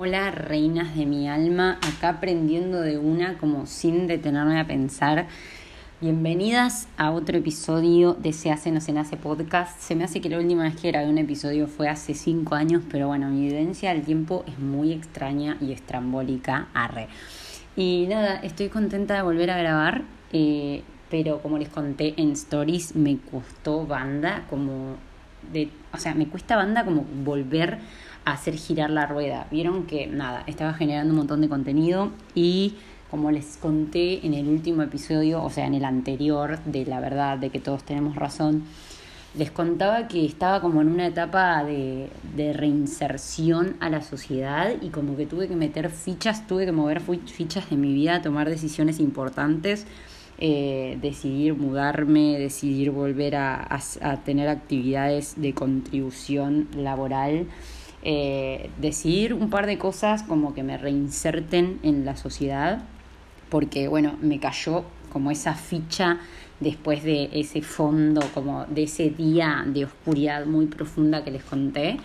Hola, reinas de mi alma, acá aprendiendo de una como sin detenerme a pensar. Bienvenidas a otro episodio de Se hace, no se nace podcast. Se me hace que la última vez que grabé un episodio fue hace cinco años, pero bueno, mi evidencia del tiempo es muy extraña y estrambólica, arre. Y nada, estoy contenta de volver a grabar, eh, pero como les conté en stories, me costó banda como de, o sea, me cuesta banda como volver hacer girar la rueda. Vieron que nada, estaba generando un montón de contenido y como les conté en el último episodio, o sea, en el anterior de la verdad de que todos tenemos razón, les contaba que estaba como en una etapa de, reinserción a la sociedad y como que tuve que meter fichas, tuve que mover fichas de mi vida, tomar decisiones importantes. Eh, decidir mudarme, decidir volver a tener actividades de contribución laboral eh, decidir un par de cosas como que me reinserten en la sociedad, porque bueno, me cayó como esa ficha después de ese fondo, como de ese día de oscuridad muy profunda que les conté.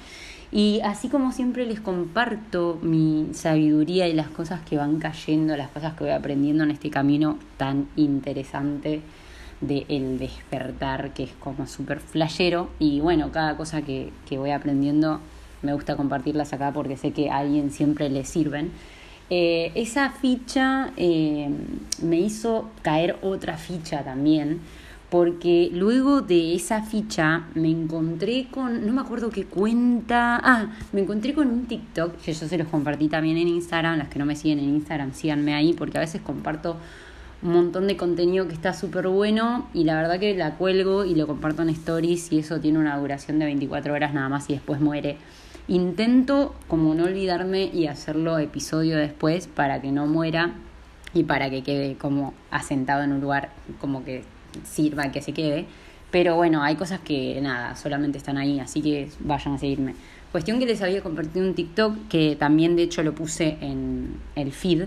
Y así como siempre les comparto mi sabiduría y las cosas que van cayendo, las cosas que voy aprendiendo en este camino tan interesante de el despertar, que es como súper flashero. Y bueno, cada cosa que, que voy aprendiendo me gusta compartirlas acá porque sé que a alguien siempre le sirven. Eh, esa ficha eh, me hizo caer otra ficha también, porque luego de esa ficha me encontré con, no me acuerdo qué cuenta, ah, me encontré con un TikTok, que yo se los compartí también en Instagram, las que no me siguen en Instagram, síganme ahí, porque a veces comparto un montón de contenido que está súper bueno y la verdad que la cuelgo y lo comparto en stories y eso tiene una duración de 24 horas nada más y después muere. Intento como no olvidarme y hacerlo episodio después para que no muera y para que quede como asentado en un lugar como que sirva que se quede. Pero bueno, hay cosas que nada, solamente están ahí, así que vayan a seguirme. Cuestión que les había compartido un TikTok que también de hecho lo puse en el feed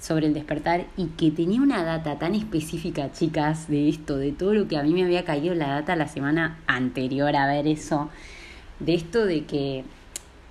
sobre el despertar y que tenía una data tan específica, chicas, de esto, de todo lo que a mí me había caído la data la semana anterior a ver eso, de esto de que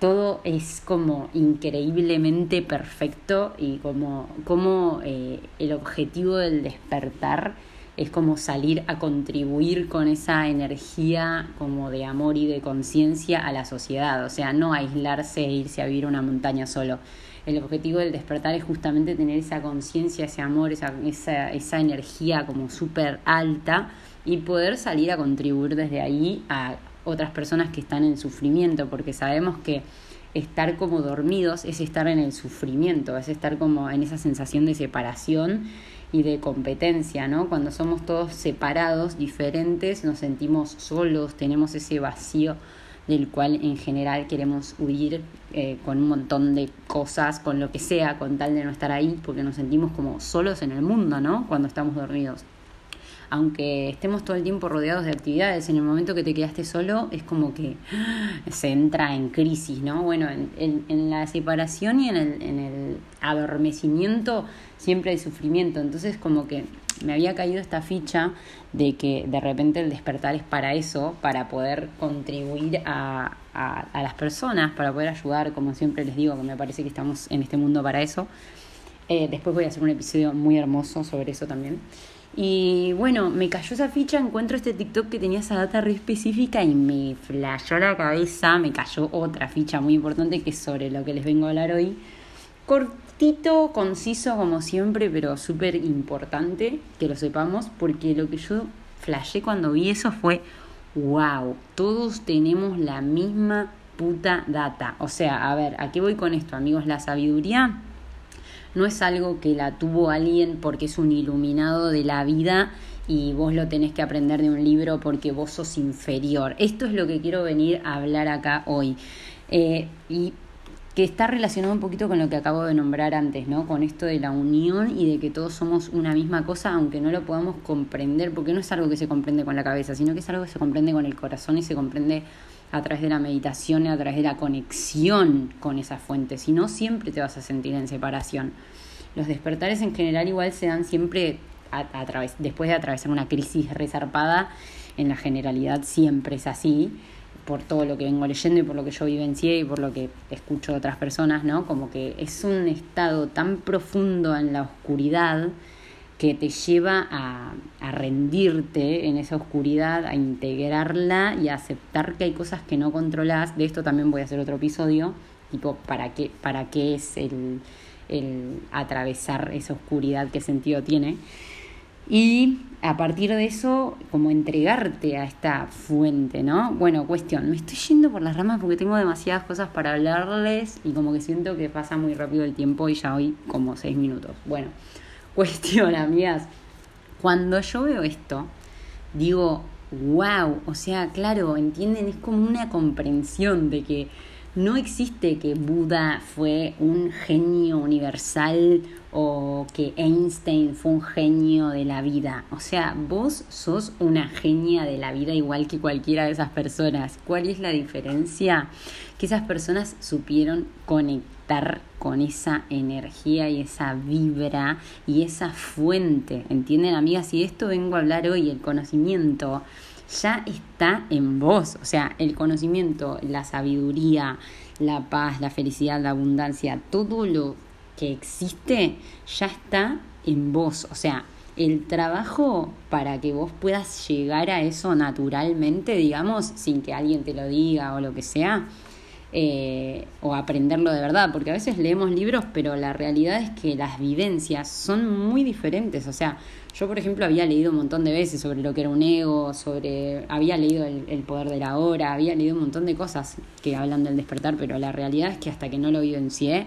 todo es como increíblemente perfecto y como, como eh, el objetivo del despertar es como salir a contribuir con esa energía como de amor y de conciencia a la sociedad, o sea, no aislarse e irse a vivir una montaña solo. El objetivo del despertar es justamente tener esa conciencia, ese amor, esa, esa, esa energía como súper alta y poder salir a contribuir desde ahí a, otras personas que están en sufrimiento, porque sabemos que estar como dormidos es estar en el sufrimiento, es estar como en esa sensación de separación y de competencia, ¿no? Cuando somos todos separados, diferentes, nos sentimos solos, tenemos ese vacío del cual en general queremos huir eh, con un montón de cosas, con lo que sea, con tal de no estar ahí, porque nos sentimos como solos en el mundo, ¿no? Cuando estamos dormidos aunque estemos todo el tiempo rodeados de actividades, en el momento que te quedaste solo es como que se entra en crisis, ¿no? Bueno, en, la separación y en el, en adormecimiento siempre hay sufrimiento, entonces como que me había caído esta ficha de que de repente el despertar es para eso, para poder contribuir a, a, las personas, para poder ayudar, como siempre les digo, que me parece que estamos en este mundo para eso. Eh, después voy a hacer un episodio muy hermoso sobre eso también. Y bueno, me cayó esa ficha, encuentro este TikTok que tenía esa data re específica y me flashó la cabeza, me cayó otra ficha muy importante que es sobre lo que les vengo a hablar hoy. Cortito, conciso como siempre, pero súper importante que lo sepamos, porque lo que yo flashé cuando vi eso fue, wow, todos tenemos la misma puta data. O sea, a ver, ¿a qué voy con esto, amigos? La sabiduría no es algo que la tuvo alguien porque es un iluminado de la vida y vos lo tenés que aprender de un libro porque vos sos inferior. Esto es lo que quiero venir a hablar acá hoy. Eh, y que está relacionado un poquito con lo que acabo de nombrar antes, ¿no? Con esto de la unión y de que todos somos una misma cosa, aunque no lo podamos comprender, porque no es algo que se comprende con la cabeza, sino que es algo que se comprende con el corazón y se comprende a través de la meditación y a través de la conexión con esa fuente, si no siempre te vas a sentir en separación. Los despertares en general igual se dan siempre a, través, después de atravesar una crisis resarpada, en la generalidad siempre es así, por todo lo que vengo leyendo y por lo que yo vivencié y por lo que escucho de otras personas, ¿no? Como que es un estado tan profundo en la oscuridad que te lleva a, a, rendirte en esa oscuridad, a integrarla y a aceptar que hay cosas que no controlas. De esto también voy a hacer otro episodio, tipo, ¿para qué, para qué es el, el atravesar esa oscuridad? ¿Qué sentido tiene? Y a partir de eso, como entregarte a esta fuente, ¿no? Bueno, cuestión, me estoy yendo por las ramas porque tengo demasiadas cosas para hablarles y como que siento que pasa muy rápido el tiempo y ya hoy como seis minutos. Bueno, cuestión, amigas, cuando yo veo esto, digo, wow, o sea, claro, entienden, es como una comprensión de que no existe que Buda fue un genio universal o que Einstein fue un genio de la vida. O sea, vos sos una genia de la vida igual que cualquiera de esas personas. ¿Cuál es la diferencia? Que esas personas supieron conectar con esa energía y esa vibra y esa fuente. ¿Entienden, amigas? Y esto vengo a hablar hoy, el conocimiento ya está en vos. O sea, el conocimiento, la sabiduría, la paz, la felicidad, la abundancia, todo lo que existe ya está en vos. O sea, el trabajo para que vos puedas llegar a eso naturalmente, digamos, sin que alguien te lo diga o lo que sea, eh, o aprenderlo de verdad, porque a veces leemos libros, pero la realidad es que las vivencias son muy diferentes. O sea, yo, por ejemplo, había leído un montón de veces sobre lo que era un ego, sobre. Había leído el, poder de la hora, había leído un montón de cosas que hablan del despertar, pero la realidad es que hasta que no lo vivencié,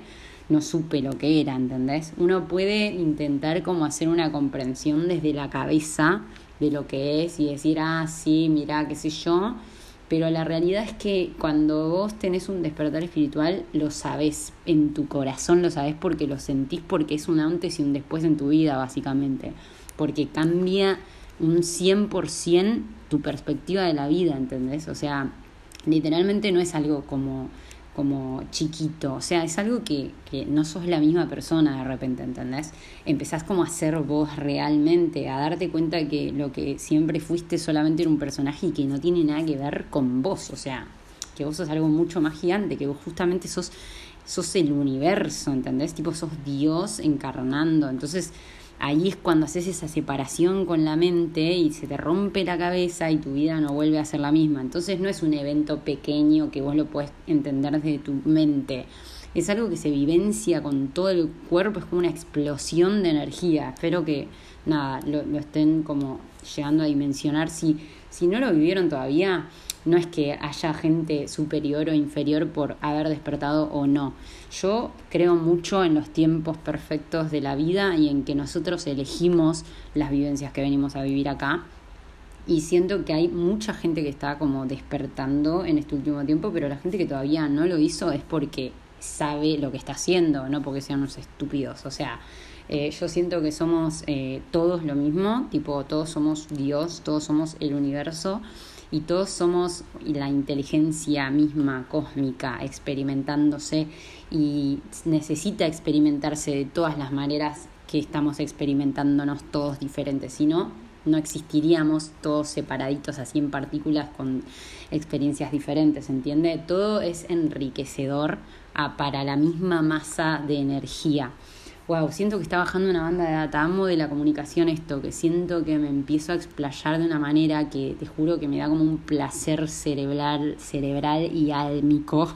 no supe lo que era, ¿entendés? Uno puede intentar como hacer una comprensión desde la cabeza de lo que es y decir, ah, sí, mira, qué sé yo, pero la realidad es que cuando vos tenés un despertar espiritual, lo sabés en tu corazón, lo sabés porque lo sentís, porque es un antes y un después en tu vida, básicamente porque cambia un 100% tu perspectiva de la vida, ¿entendés? O sea, literalmente no es algo como, como chiquito, o sea, es algo que, que no sos la misma persona de repente, ¿entendés? Empezás como a ser vos realmente, a darte cuenta que lo que siempre fuiste solamente era un personaje y que no tiene nada que ver con vos, o sea, que vos sos algo mucho más gigante, que vos justamente sos, sos el universo, ¿entendés? Tipo, sos Dios encarnando, entonces ahí es cuando haces esa separación con la mente y se te rompe la cabeza y tu vida no vuelve a ser la misma. Entonces no es un evento pequeño que vos lo puedes entender desde tu mente. Es algo que se vivencia con todo el cuerpo, es como una explosión de energía. Espero que nada, lo, lo estén como llegando a dimensionar. Si, si no lo vivieron todavía, no es que haya gente superior o inferior por haber despertado o no. Yo creo mucho en los tiempos perfectos de la vida y en que nosotros elegimos las vivencias que venimos a vivir acá. Y siento que hay mucha gente que está como despertando en este último tiempo, pero la gente que todavía no lo hizo es porque sabe lo que está haciendo, no porque sean unos estúpidos. O sea, eh, yo siento que somos eh, todos lo mismo, tipo, todos somos Dios, todos somos el universo y todos somos la inteligencia misma cósmica experimentándose y necesita experimentarse de todas las maneras que estamos experimentándonos todos diferentes, si no, no existiríamos todos separaditos así en partículas con experiencias diferentes, ¿entiende? Todo es enriquecedor para la misma masa de energía wow, siento que está bajando una banda de data, amo de la comunicación esto, que siento que me empiezo a explayar de una manera que te juro que me da como un placer cerebral, cerebral y álmico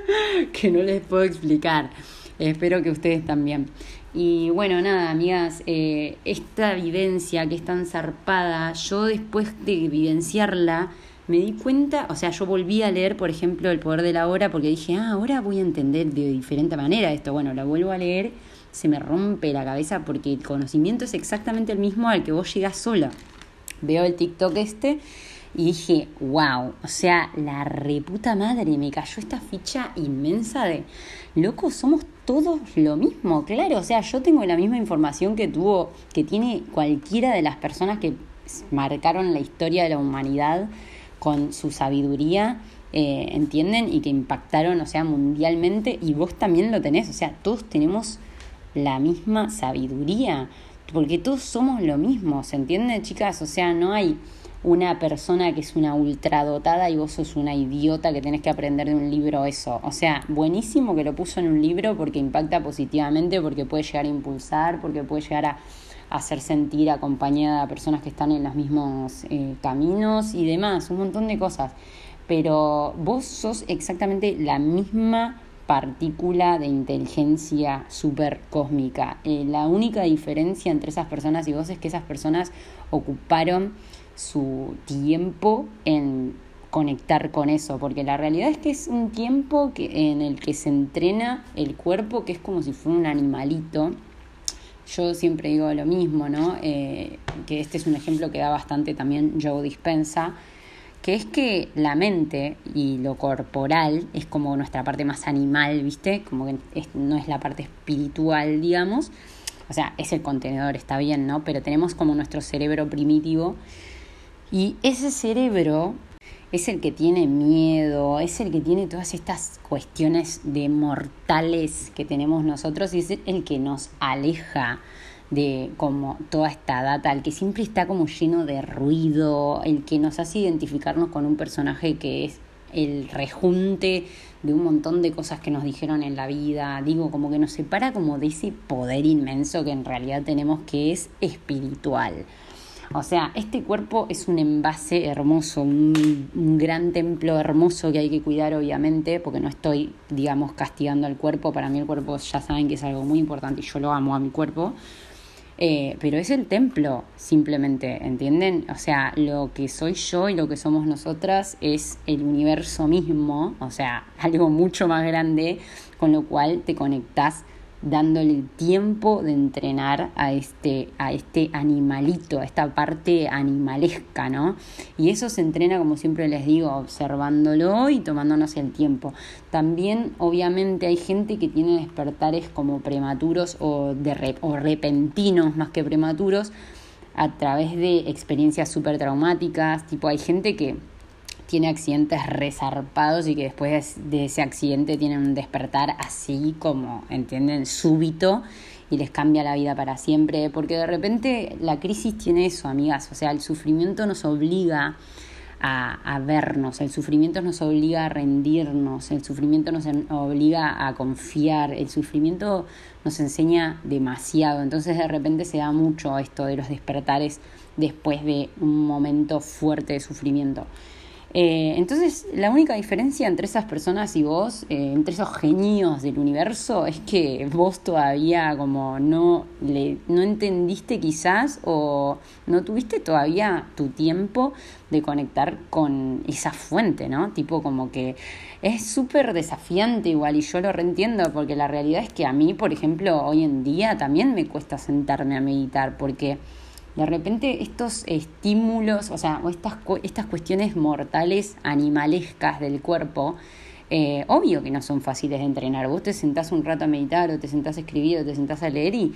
que no les puedo explicar. Espero que ustedes también. Y bueno, nada, amigas, eh, esta vivencia que es tan zarpada, yo después de vivenciarla, me di cuenta, o sea, yo volví a leer, por ejemplo, El Poder de la Hora, porque dije, ah, ahora voy a entender de diferente manera esto. Bueno, la vuelvo a leer se me rompe la cabeza porque el conocimiento es exactamente el mismo al que vos llegás sola. Veo el TikTok este y dije, wow, o sea, la reputa madre, me cayó esta ficha inmensa de, loco, somos todos lo mismo, claro, o sea, yo tengo la misma información que tuvo, que tiene cualquiera de las personas que marcaron la historia de la humanidad con su sabiduría, eh, ¿entienden? Y que impactaron, o sea, mundialmente, y vos también lo tenés, o sea, todos tenemos la misma sabiduría, porque todos somos lo mismo, ¿se entiende, chicas? O sea, no hay una persona que es una ultradotada y vos sos una idiota que tenés que aprender de un libro eso. O sea, buenísimo que lo puso en un libro porque impacta positivamente, porque puede llegar a impulsar, porque puede llegar a hacer sentir acompañada a personas que están en los mismos eh, caminos y demás, un montón de cosas. Pero vos sos exactamente la misma partícula de inteligencia super cósmica. Eh, la única diferencia entre esas personas y vos es que esas personas ocuparon su tiempo en conectar con eso, porque la realidad es que es un tiempo en el que se entrena el cuerpo, que es como si fuera un animalito. Yo siempre digo lo mismo, ¿no? Eh, que este es un ejemplo que da bastante también Joe Dispensa, que es que la mente y lo corporal es como nuestra parte más animal, ¿viste? Como que no es la parte espiritual, digamos. O sea, es el contenedor, está bien, ¿no? Pero tenemos como nuestro cerebro primitivo y ese cerebro es el que tiene miedo, es el que tiene todas estas cuestiones de mortales que tenemos nosotros y es el que nos aleja de como toda esta data, el que siempre está como lleno de ruido, el que nos hace identificarnos con un personaje que es el rejunte de un montón de cosas que nos dijeron en la vida, digo, como que nos separa como de ese poder inmenso que en realidad tenemos que es espiritual. O sea, este cuerpo es un envase hermoso, un, gran templo hermoso que hay que cuidar, obviamente, porque no estoy, digamos, castigando al cuerpo. Para mí el cuerpo ya saben que es algo muy importante y yo lo amo a mi cuerpo. Eh, pero es el templo, simplemente, ¿entienden? O sea, lo que soy yo y lo que somos nosotras es el universo mismo, o sea, algo mucho más grande, con lo cual te conectas dándole tiempo de entrenar a este, a este animalito, a esta parte animalesca, ¿no? Y eso se entrena, como siempre les digo, observándolo y tomándonos el tiempo. También, obviamente, hay gente que tiene despertares como prematuros o, de o repentinos más que prematuros a través de experiencias súper traumáticas, tipo hay gente que tiene accidentes resarpados y que después de ese accidente tienen un despertar así como, ¿entienden? Súbito y les cambia la vida para siempre, porque de repente la crisis tiene eso, amigas, o sea, el sufrimiento nos obliga a, a, vernos, el sufrimiento nos obliga a rendirnos, el sufrimiento nos obliga a confiar, el sufrimiento nos enseña demasiado, entonces de repente se da mucho esto de los despertares después de un momento fuerte de sufrimiento. Eh, entonces, la única diferencia entre esas personas y vos, eh, entre esos genios del universo, es que vos todavía como no, le, no entendiste quizás o no tuviste todavía tu tiempo de conectar con esa fuente, ¿no? Tipo como que es súper desafiante igual y yo lo reentiendo porque la realidad es que a mí, por ejemplo, hoy en día también me cuesta sentarme a meditar porque de repente estos estímulos, o sea, estas, estas cuestiones mortales, animalescas del cuerpo, eh, obvio que no son fáciles de entrenar. Vos te sentás un rato a meditar o te sentás a escribir o te sentás a leer y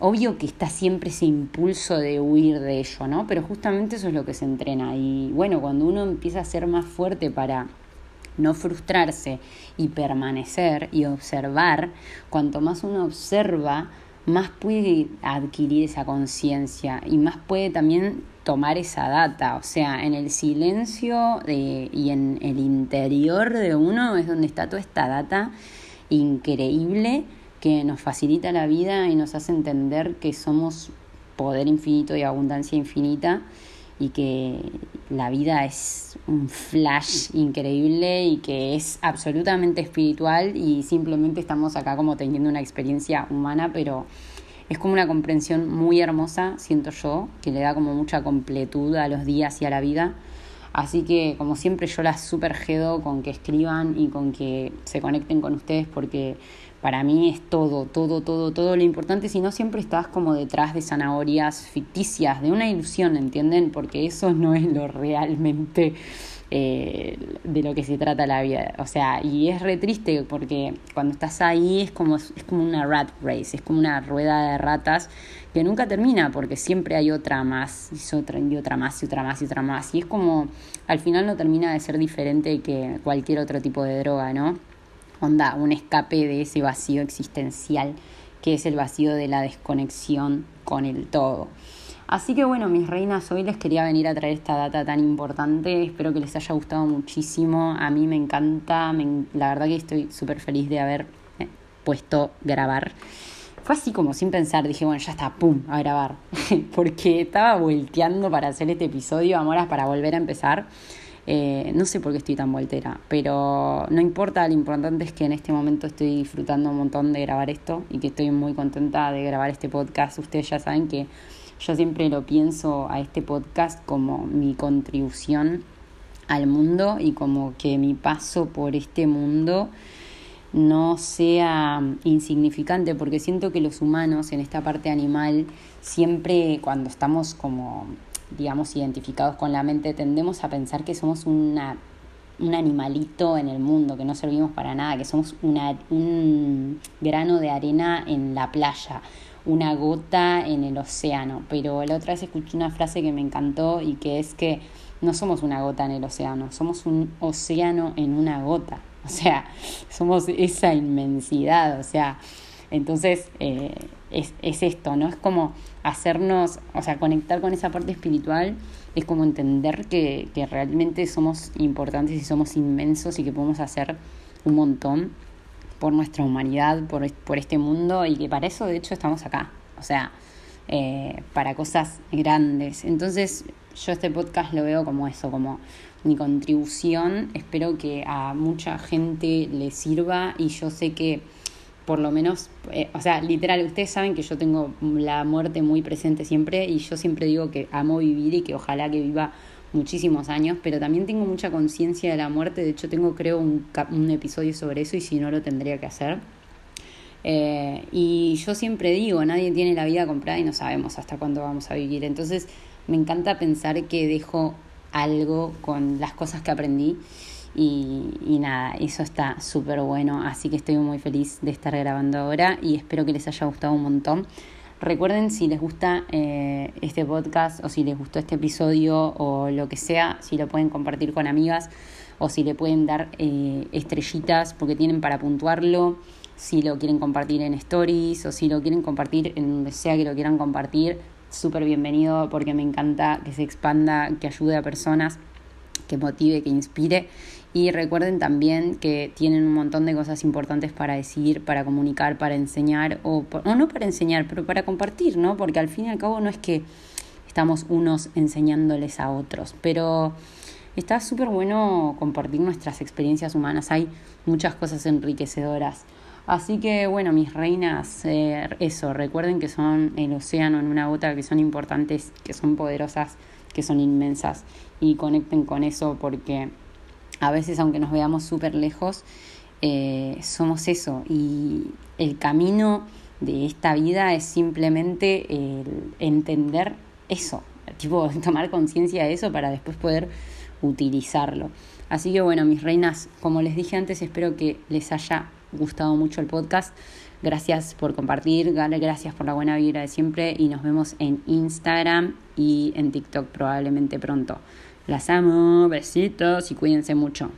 obvio que está siempre ese impulso de huir de ello, ¿no? Pero justamente eso es lo que se entrena. Y bueno, cuando uno empieza a ser más fuerte para no frustrarse y permanecer y observar, cuanto más uno observa, más puede adquirir esa conciencia y más puede también tomar esa data. O sea, en el silencio y en el interior de uno es donde está toda esta data increíble que nos facilita la vida y nos hace entender que somos poder infinito y abundancia infinita y que la vida es un flash increíble y que es absolutamente espiritual y simplemente estamos acá como teniendo una experiencia humana, pero es como una comprensión muy hermosa, siento yo, que le da como mucha completud a los días y a la vida. Así que como siempre yo las supergedo con que escriban y con que se conecten con ustedes porque para mí es todo, todo, todo, todo lo importante, si no siempre estás como detrás de zanahorias ficticias, de una ilusión, ¿entienden? Porque eso no es lo realmente eh, de lo que se trata la vida. O sea, y es re triste porque cuando estás ahí es como, es como una rat race, es como una rueda de ratas que nunca termina porque siempre hay otra más, y otra, y otra más, y otra más, y otra más. Y es como, al final no termina de ser diferente que cualquier otro tipo de droga, ¿no? Onda, un escape de ese vacío existencial que es el vacío de la desconexión con el todo. Así que bueno, mis reinas, hoy les quería venir a traer esta data tan importante. Espero que les haya gustado muchísimo. A mí me encanta. la verdad que estoy súper feliz de haber eh, puesto grabar. Fue así como sin pensar, dije, bueno, ya está, pum, a grabar. Porque estaba volteando para hacer este episodio, amoras, para volver a empezar. Eh, no sé por qué estoy tan voltera, pero no importa, lo importante es que en este momento estoy disfrutando un montón de grabar esto y que estoy muy contenta de grabar este podcast. Ustedes ya saben que yo siempre lo pienso a este podcast como mi contribución al mundo y como que mi paso por este mundo no sea insignificante, porque siento que los humanos en esta parte animal siempre cuando estamos como digamos, identificados con la mente, tendemos a pensar que somos una, un animalito en el mundo, que no servimos para nada, que somos una, un grano de arena en la playa, una gota en el océano. Pero la otra vez escuché una frase que me encantó y que es que no somos una gota en el océano, somos un océano en una gota. O sea, somos esa inmensidad, o sea, entonces eh, es, es esto, ¿no? Es como hacernos, o sea, conectar con esa parte espiritual es como entender que, realmente somos importantes y somos inmensos y que podemos hacer un montón por nuestra humanidad, por, por este mundo y que para eso de hecho estamos acá, o sea, eh, para cosas grandes. Entonces yo este podcast lo veo como eso, como mi contribución, espero que a mucha gente le sirva y yo sé que por lo menos, eh, o sea, literal, ustedes saben que yo tengo la muerte muy presente siempre y yo siempre digo que amo vivir y que ojalá que viva muchísimos años, pero también tengo mucha conciencia de la muerte, de hecho tengo creo un, un, episodio sobre eso y si no lo tendría que hacer. Eh, y yo siempre digo, nadie tiene la vida comprada y no sabemos hasta cuándo vamos a vivir, entonces me encanta pensar que dejo algo con las cosas que aprendí y, nada, eso está súper bueno, así que estoy muy feliz de estar grabando ahora y espero que les haya gustado un montón. Recuerden si les gusta eh, este podcast o si les gustó este episodio o lo que sea, si lo pueden compartir con amigas o si le pueden dar eh, estrellitas porque tienen para puntuarlo, si lo quieren compartir en stories o si lo quieren compartir en donde sea que lo quieran compartir, súper bienvenido porque me encanta que se expanda, que ayude a personas, que motive, que inspire y recuerden también que tienen un montón de cosas importantes para decir, para comunicar, para enseñar, o, o no para enseñar, pero para compartir, ¿no? Porque al fin y al cabo no es que estamos unos enseñándoles a otros, pero está súper bueno compartir nuestras experiencias humanas. Hay muchas cosas enriquecedoras. Así que bueno, mis reinas, eh, eso, recuerden que son el océano en una gota, que son importantes, que son poderosas, que son inmensas y conecten con eso porque a veces aunque nos veamos súper lejos, eh, somos eso. Y el camino de esta vida es simplemente el entender eso, tipo tomar conciencia de eso para después poder utilizarlo. Así que bueno, mis reinas, como les dije antes, espero que les haya gustado mucho el podcast. Gracias por compartir, gracias por la buena vibra de siempre y nos vemos en Instagram y en TikTok probablemente pronto. Las amo, besitos y cuídense mucho.